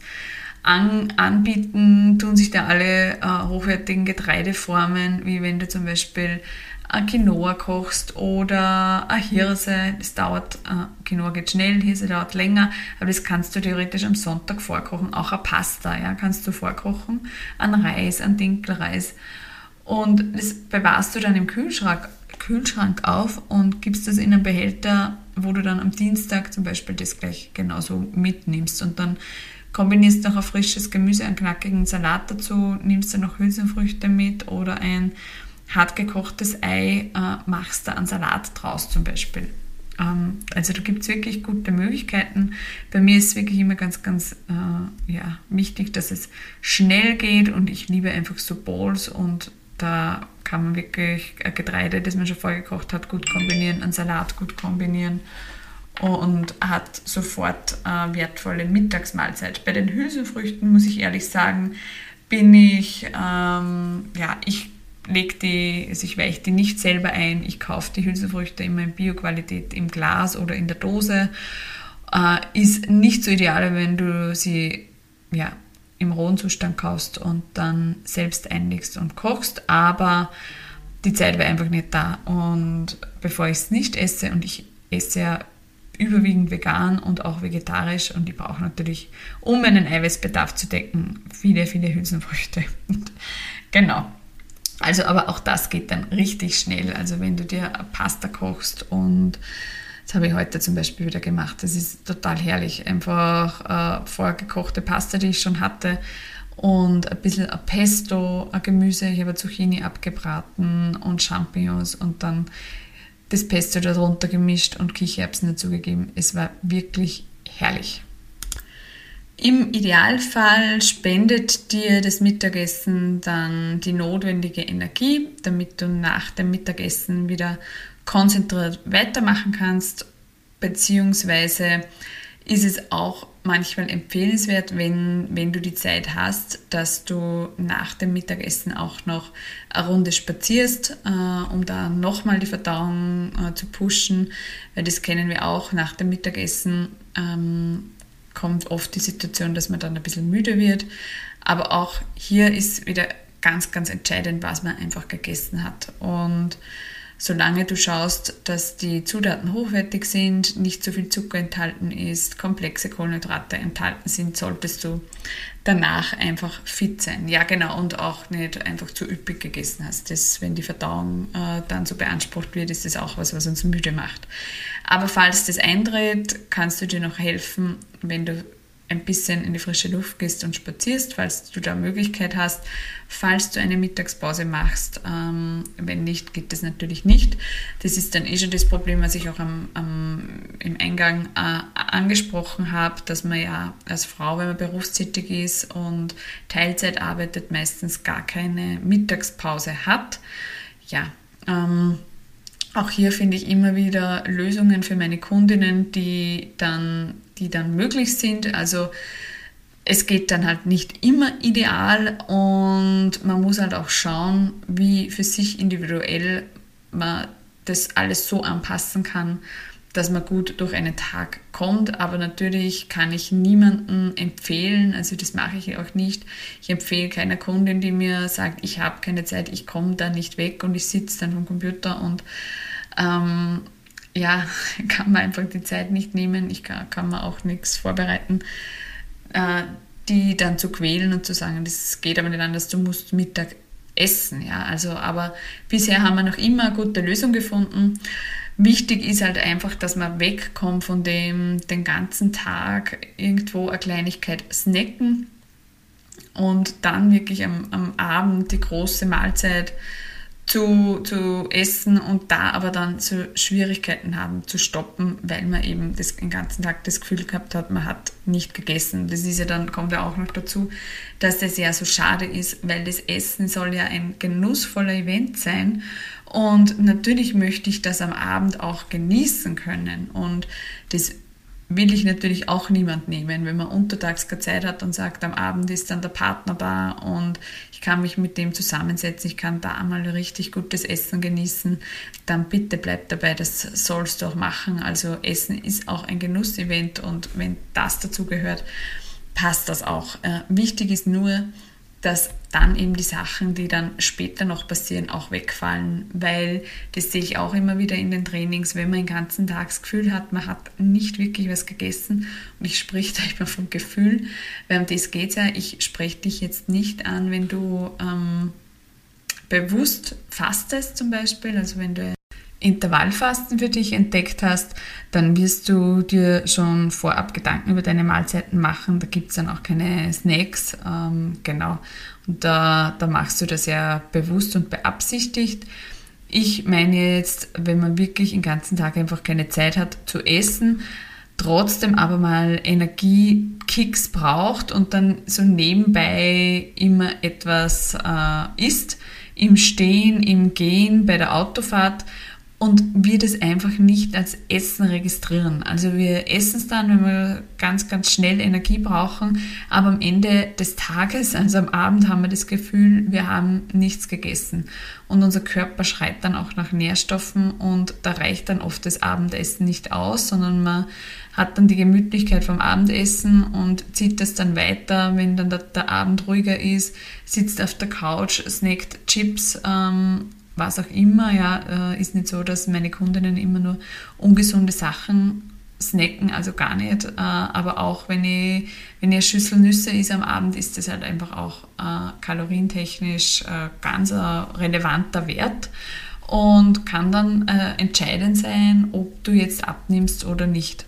An, anbieten tun sich da alle äh, hochwertigen Getreideformen, wie wenn du zum Beispiel ein Quinoa kochst oder eine Hirse. Das dauert, äh, Quinoa geht schnell, Hirse dauert länger, aber das kannst du theoretisch am Sonntag vorkochen. Auch eine Pasta ja, kannst du vorkochen, an Reis, an Dinkelreis. Und das bewahrst du dann im Kühlschrank Kühlschrank auf und gibst das in einen Behälter, wo du dann am Dienstag zum Beispiel das gleich genauso mitnimmst und dann kombinierst noch ein frisches Gemüse, einen knackigen Salat dazu, nimmst du noch Hülsenfrüchte mit oder ein hart gekochtes Ei, äh, machst da einen Salat draus zum Beispiel. Ähm, also da gibt es wirklich gute Möglichkeiten. Bei mir ist es wirklich immer ganz, ganz äh, ja, wichtig, dass es schnell geht und ich liebe einfach so Bowls und da kann man wirklich Getreide, das man schon vorgekocht hat, gut kombinieren, einen Salat gut kombinieren und hat sofort eine wertvolle Mittagsmahlzeit. Bei den Hülsenfrüchten muss ich ehrlich sagen, bin ich, ähm, ja, ich lege die, also ich weiche die nicht selber ein. Ich kaufe die Hülsenfrüchte immer in Bioqualität im Glas oder in der Dose. Äh, ist nicht so ideal, wenn du sie ja, im rohen Zustand kaufst und dann selbst einlegst und kochst, aber die Zeit war einfach nicht da. Und bevor ich es nicht esse, und ich esse ja überwiegend vegan und auch vegetarisch und ich brauche natürlich, um meinen Eiweißbedarf zu decken, viele, viele Hülsenfrüchte. genau. Also, aber auch das geht dann richtig schnell. Also, wenn du dir Pasta kochst und das habe ich heute zum Beispiel wieder gemacht. Das ist total herrlich. Einfach äh, vorgekochte Pasta, die ich schon hatte und ein bisschen ein Pesto, ein Gemüse. Ich habe Zucchini abgebraten und Champignons und dann das Pesto darunter gemischt und Kichererbsen dazugegeben. Es war wirklich herrlich. Im Idealfall spendet dir das Mittagessen dann die notwendige Energie, damit du nach dem Mittagessen wieder konzentriert weitermachen kannst, beziehungsweise ist es auch manchmal empfehlenswert, wenn, wenn du die Zeit hast, dass du nach dem Mittagessen auch noch eine Runde spazierst, äh, um da nochmal die Verdauung äh, zu pushen, weil das kennen wir auch nach dem Mittagessen. Ähm, kommt oft die Situation, dass man dann ein bisschen müde wird. Aber auch hier ist wieder ganz, ganz entscheidend, was man einfach gegessen hat. Und solange du schaust, dass die Zutaten hochwertig sind, nicht zu viel Zucker enthalten ist, komplexe Kohlenhydrate enthalten sind, solltest du danach einfach fit sein. Ja, genau, und auch nicht einfach zu üppig gegessen hast. Das, wenn die Verdauung äh, dann so beansprucht wird, ist das auch was, was uns müde macht. Aber falls das eintritt, kannst du dir noch helfen, wenn du ein bisschen in die frische Luft gehst und spazierst, falls du da Möglichkeit hast, falls du eine Mittagspause machst. Ähm, wenn nicht, geht das natürlich nicht. Das ist dann eh schon das Problem, was ich auch am, am, im Eingang äh, angesprochen habe, dass man ja als Frau, wenn man berufstätig ist und Teilzeit arbeitet, meistens gar keine Mittagspause hat. Ja, ähm, auch hier finde ich immer wieder Lösungen für meine Kundinnen, die dann, die dann möglich sind. Also es geht dann halt nicht immer ideal und man muss halt auch schauen, wie für sich individuell man das alles so anpassen kann, dass man gut durch einen Tag kommt. Aber natürlich kann ich niemandem empfehlen, also das mache ich auch nicht. Ich empfehle keiner Kundin, die mir sagt, ich habe keine Zeit, ich komme da nicht weg und ich sitze dann vom Computer und ähm, ja, kann man einfach die Zeit nicht nehmen. Ich kann, kann mir auch nichts vorbereiten. Äh, die dann zu quälen und zu sagen, das geht aber nicht anders, du musst Mittag essen. Ja, also, aber bisher haben wir noch immer eine gute Lösung gefunden. Wichtig ist halt einfach, dass man wegkommt von dem den ganzen Tag irgendwo eine Kleinigkeit snacken und dann wirklich am, am Abend die große Mahlzeit zu, zu essen und da aber dann so Schwierigkeiten haben zu stoppen, weil man eben das, den ganzen Tag das Gefühl gehabt hat, man hat nicht gegessen. Das ist ja dann, kommt ja auch noch dazu, dass das ja so schade ist, weil das Essen soll ja ein genussvoller Event sein und natürlich möchte ich das am Abend auch genießen können und das will ich natürlich auch niemand nehmen, wenn man untertags keine Zeit hat und sagt, am Abend ist dann der Partner da und ich kann mich mit dem zusammensetzen, ich kann da mal richtig gutes Essen genießen, dann bitte bleib dabei, das sollst du auch machen. Also Essen ist auch ein Genussevent und wenn das dazu gehört, passt das auch. Äh, wichtig ist nur, dass dann eben die Sachen, die dann später noch passieren, auch wegfallen, weil das sehe ich auch immer wieder in den Trainings, wenn man den ganzen Tag das Gefühl hat, man hat nicht wirklich was gegessen und ich spreche da immer vom Gefühl, weil um das geht ja, ich spreche dich jetzt nicht an, wenn du ähm, bewusst fastest zum Beispiel, also wenn du Intervallfasten für dich entdeckt hast, dann wirst du dir schon vorab Gedanken über deine Mahlzeiten machen. Da gibt es dann auch keine Snacks. Ähm, genau. Und da, da machst du das ja bewusst und beabsichtigt. Ich meine jetzt, wenn man wirklich den ganzen Tag einfach keine Zeit hat zu essen, trotzdem aber mal Energiekicks braucht und dann so nebenbei immer etwas äh, isst, im Stehen, im Gehen, bei der Autofahrt und wir das einfach nicht als Essen registrieren. Also wir essen es dann, wenn wir ganz, ganz schnell Energie brauchen, aber am Ende des Tages, also am Abend, haben wir das Gefühl, wir haben nichts gegessen. Und unser Körper schreit dann auch nach Nährstoffen und da reicht dann oft das Abendessen nicht aus, sondern man hat dann die Gemütlichkeit vom Abendessen und zieht das dann weiter, wenn dann der, der Abend ruhiger ist, sitzt auf der Couch, snackt Chips ähm, was auch immer, ja, äh, ist nicht so, dass meine Kundinnen immer nur ungesunde Sachen snacken, also gar nicht. Äh, aber auch wenn ich, wenn ich eine Schüssel Nüsse ist am Abend, ist das halt einfach auch äh, kalorientechnisch ganz relevanter Wert und kann dann entscheidend sein, ob du jetzt abnimmst oder nicht.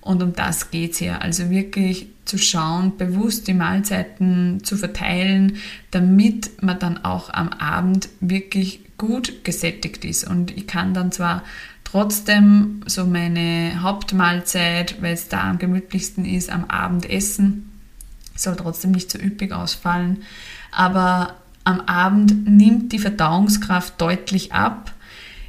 Und um das geht es ja. Also wirklich zu schauen, bewusst die Mahlzeiten zu verteilen, damit man dann auch am Abend wirklich gut gesättigt ist. Und ich kann dann zwar trotzdem so meine Hauptmahlzeit, weil es da am gemütlichsten ist, am Abend essen, soll trotzdem nicht so üppig ausfallen. Aber am Abend nimmt die Verdauungskraft deutlich ab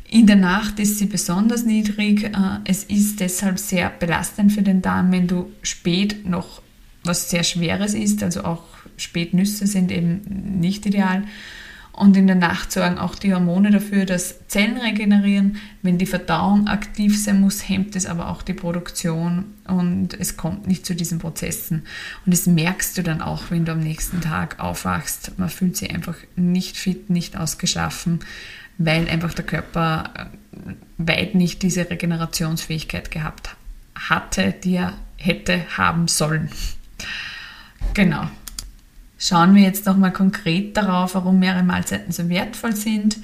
in der Nacht ist sie besonders niedrig. Äh, es ist deshalb sehr belastend für den Darm, wenn du spät noch was sehr Schweres isst. Also auch Spätnüsse sind eben nicht ideal. Und in der Nacht sorgen auch die Hormone dafür, dass Zellen regenerieren. Wenn die Verdauung aktiv sein muss, hemmt es aber auch die Produktion und es kommt nicht zu diesen Prozessen. Und das merkst du dann auch, wenn du am nächsten Tag aufwachst. Man fühlt sich einfach nicht fit, nicht ausgeschlafen weil einfach der Körper äh, weit nicht diese Regenerationsfähigkeit gehabt hatte, die er hätte haben sollen. Genau. Schauen wir jetzt nochmal konkret darauf, warum mehrere Mahlzeiten so wertvoll sind.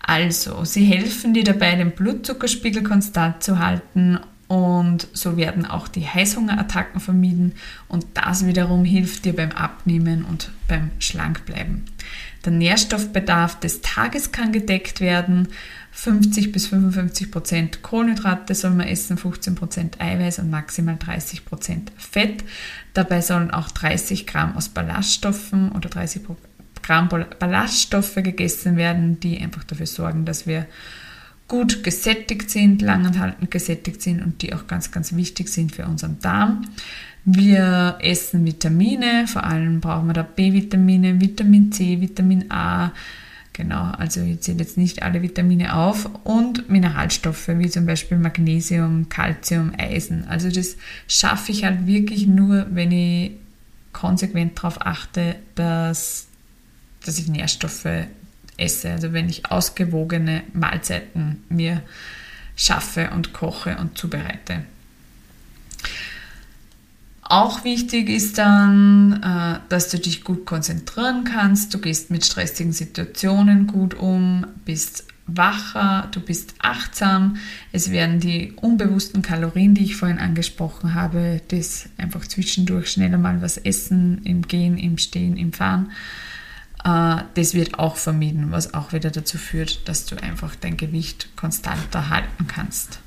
Also, sie helfen dir dabei, den Blutzuckerspiegel konstant zu halten und so werden auch die Heißhungerattacken vermieden und das wiederum hilft dir beim Abnehmen und beim Schlankbleiben. Der Nährstoffbedarf des Tages kann gedeckt werden. 50 bis 55 Prozent Kohlenhydrate soll man essen, 15 Prozent Eiweiß und maximal 30 Prozent Fett. Dabei sollen auch 30 Gramm aus Ballaststoffen oder 30 Gramm Ballaststoffe gegessen werden, die einfach dafür sorgen, dass wir gut gesättigt sind, langanhaltend gesättigt sind und die auch ganz, ganz wichtig sind für unseren Darm. Wir essen Vitamine, vor allem brauchen wir da B-Vitamine, Vitamin C, Vitamin A, genau, also ich zähle jetzt nicht alle Vitamine auf und Mineralstoffe wie zum Beispiel Magnesium, Calcium, Eisen. Also das schaffe ich halt wirklich nur, wenn ich konsequent darauf achte, dass, dass ich Nährstoffe esse. Also wenn ich ausgewogene Mahlzeiten mir schaffe und koche und zubereite. Auch wichtig ist dann, äh, dass du dich gut konzentrieren kannst, du gehst mit stressigen Situationen gut um, bist wacher, du bist achtsam. Es werden die unbewussten Kalorien, die ich vorhin angesprochen habe, das einfach zwischendurch schneller mal was essen, im Gehen, im Stehen, im Fahren, das wird auch vermieden, was auch wieder dazu führt, dass du einfach dein Gewicht konstanter halten kannst.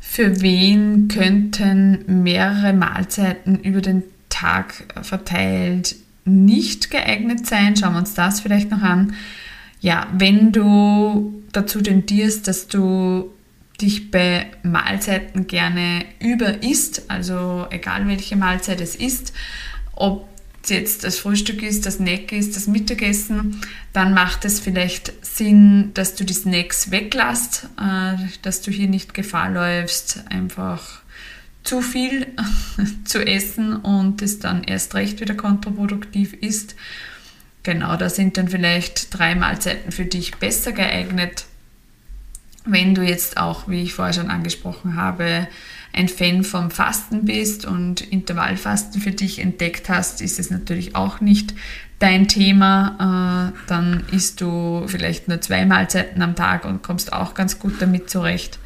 Für wen könnten mehrere Mahlzeiten über den Tag verteilt nicht geeignet sein? Schauen wir uns das vielleicht noch an. Ja, wenn du dazu tendierst, dass du dich bei Mahlzeiten gerne über isst, also egal welche Mahlzeit es ist, ob jetzt das Frühstück ist, das Snack ist, das Mittagessen, dann macht es vielleicht Sinn, dass du die Snacks weglässt, äh, dass du hier nicht Gefahr läufst, einfach zu viel zu essen und es dann erst recht wieder kontraproduktiv ist. Genau, da sind dann vielleicht drei Mahlzeiten für dich besser geeignet. Wenn du jetzt auch, wie ich vorher schon angesprochen habe, ein Fan vom Fasten bist und Intervallfasten für dich entdeckt hast, ist es natürlich auch nicht dein Thema. Äh, dann isst du vielleicht nur zwei Mahlzeiten am Tag und kommst auch ganz gut damit zurecht.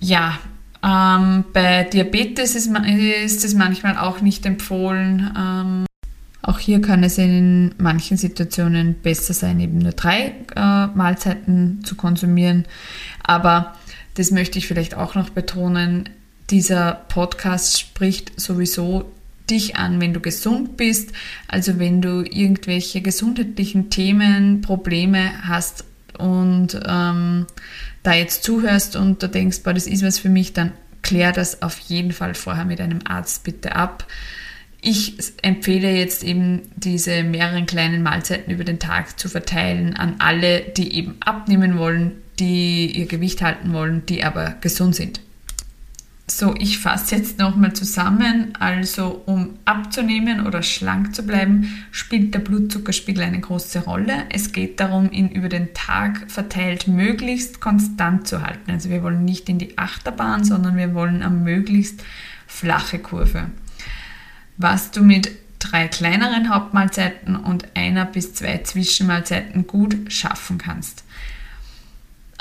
Ja, ähm, bei Diabetes ist, ist es manchmal auch nicht empfohlen. Ähm, auch hier kann es in manchen Situationen besser sein, eben nur drei äh, Mahlzeiten zu konsumieren. Aber das möchte ich vielleicht auch noch betonen, dieser Podcast spricht sowieso dich an, wenn du gesund bist, also wenn du irgendwelche gesundheitlichen Themen, Probleme hast und ähm, da jetzt zuhörst und du denkst, boah, das ist was für mich, dann klär das auf jeden Fall vorher mit einem Arzt bitte ab. Ich empfehle jetzt eben diese mehreren kleinen Mahlzeiten über den Tag zu verteilen an alle, die eben abnehmen wollen, die ihr Gewicht halten wollen, die aber gesund sind. So, ich fasse jetzt nochmal zusammen. Also, um abzunehmen oder schlank zu bleiben, spielt der Blutzuckerspiegel eine große Rolle. Es geht darum, ihn über den Tag verteilt möglichst konstant zu halten. Also, wir wollen nicht in die Achterbahn, sondern wir wollen eine möglichst flache Kurve. Was du mit drei kleineren Hauptmahlzeiten und einer bis zwei Zwischenmahlzeiten gut schaffen kannst.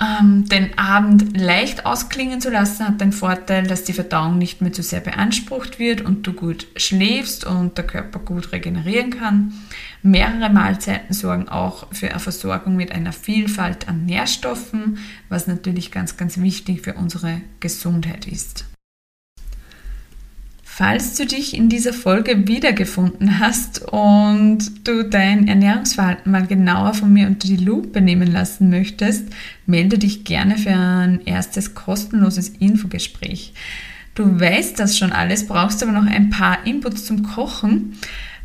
Ähm, den Abend leicht ausklingen zu lassen hat den Vorteil, dass die Verdauung nicht mehr zu sehr beansprucht wird und du gut schläfst und der Körper gut regenerieren kann. Mehrere Mahlzeiten sorgen auch für eine Versorgung mit einer Vielfalt an Nährstoffen, was natürlich ganz, ganz wichtig für unsere Gesundheit ist. Falls du dich in dieser Folge wiedergefunden hast und du dein Ernährungsverhalten mal genauer von mir unter die Lupe nehmen lassen möchtest, melde dich gerne für ein erstes kostenloses Infogespräch. Du weißt das schon alles, brauchst aber noch ein paar Inputs zum Kochen.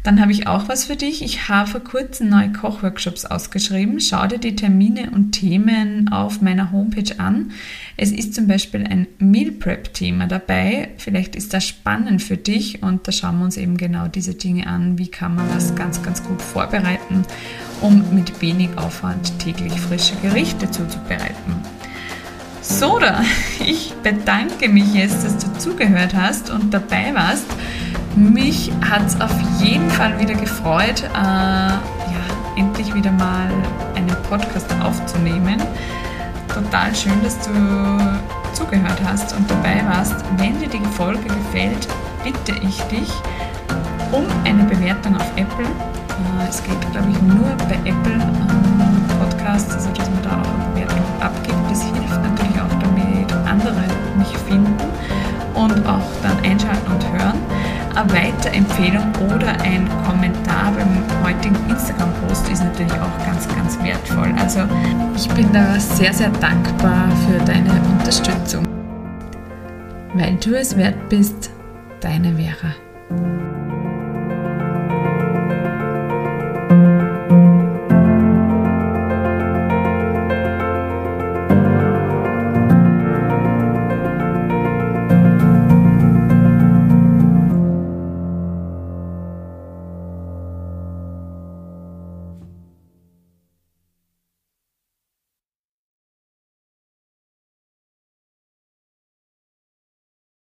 Dann habe ich auch was für dich. Ich habe vor kurzem neue Kochworkshops ausgeschrieben. Schau dir die Termine und Themen auf meiner Homepage an. Es ist zum Beispiel ein Meal Prep Thema dabei. Vielleicht ist das spannend für dich und da schauen wir uns eben genau diese Dinge an. Wie kann man das ganz, ganz gut vorbereiten, um mit wenig Aufwand täglich frische Gerichte zuzubereiten. So, da, ich bedanke mich jetzt, dass du zugehört hast und dabei warst. Mich hat es auf jeden Fall wieder gefreut, äh, ja, endlich wieder mal einen Podcast aufzunehmen. Total schön, dass du zugehört hast und dabei warst. Wenn dir die Folge gefällt, bitte ich dich um eine Bewertung auf Apple. Äh, es geht, glaube ich, nur bei Apple ähm, Podcasts, also dass man da auch eine Bewertung abgibt. Das hilft natürlich auch, damit andere mich finden und auch dann einschalten und hören eine Weiterempfehlung oder ein Kommentar beim heutigen Instagram-Post ist natürlich auch ganz, ganz wertvoll. Also ich bin da sehr, sehr dankbar für deine Unterstützung. Weil du es wert bist, deine Vera.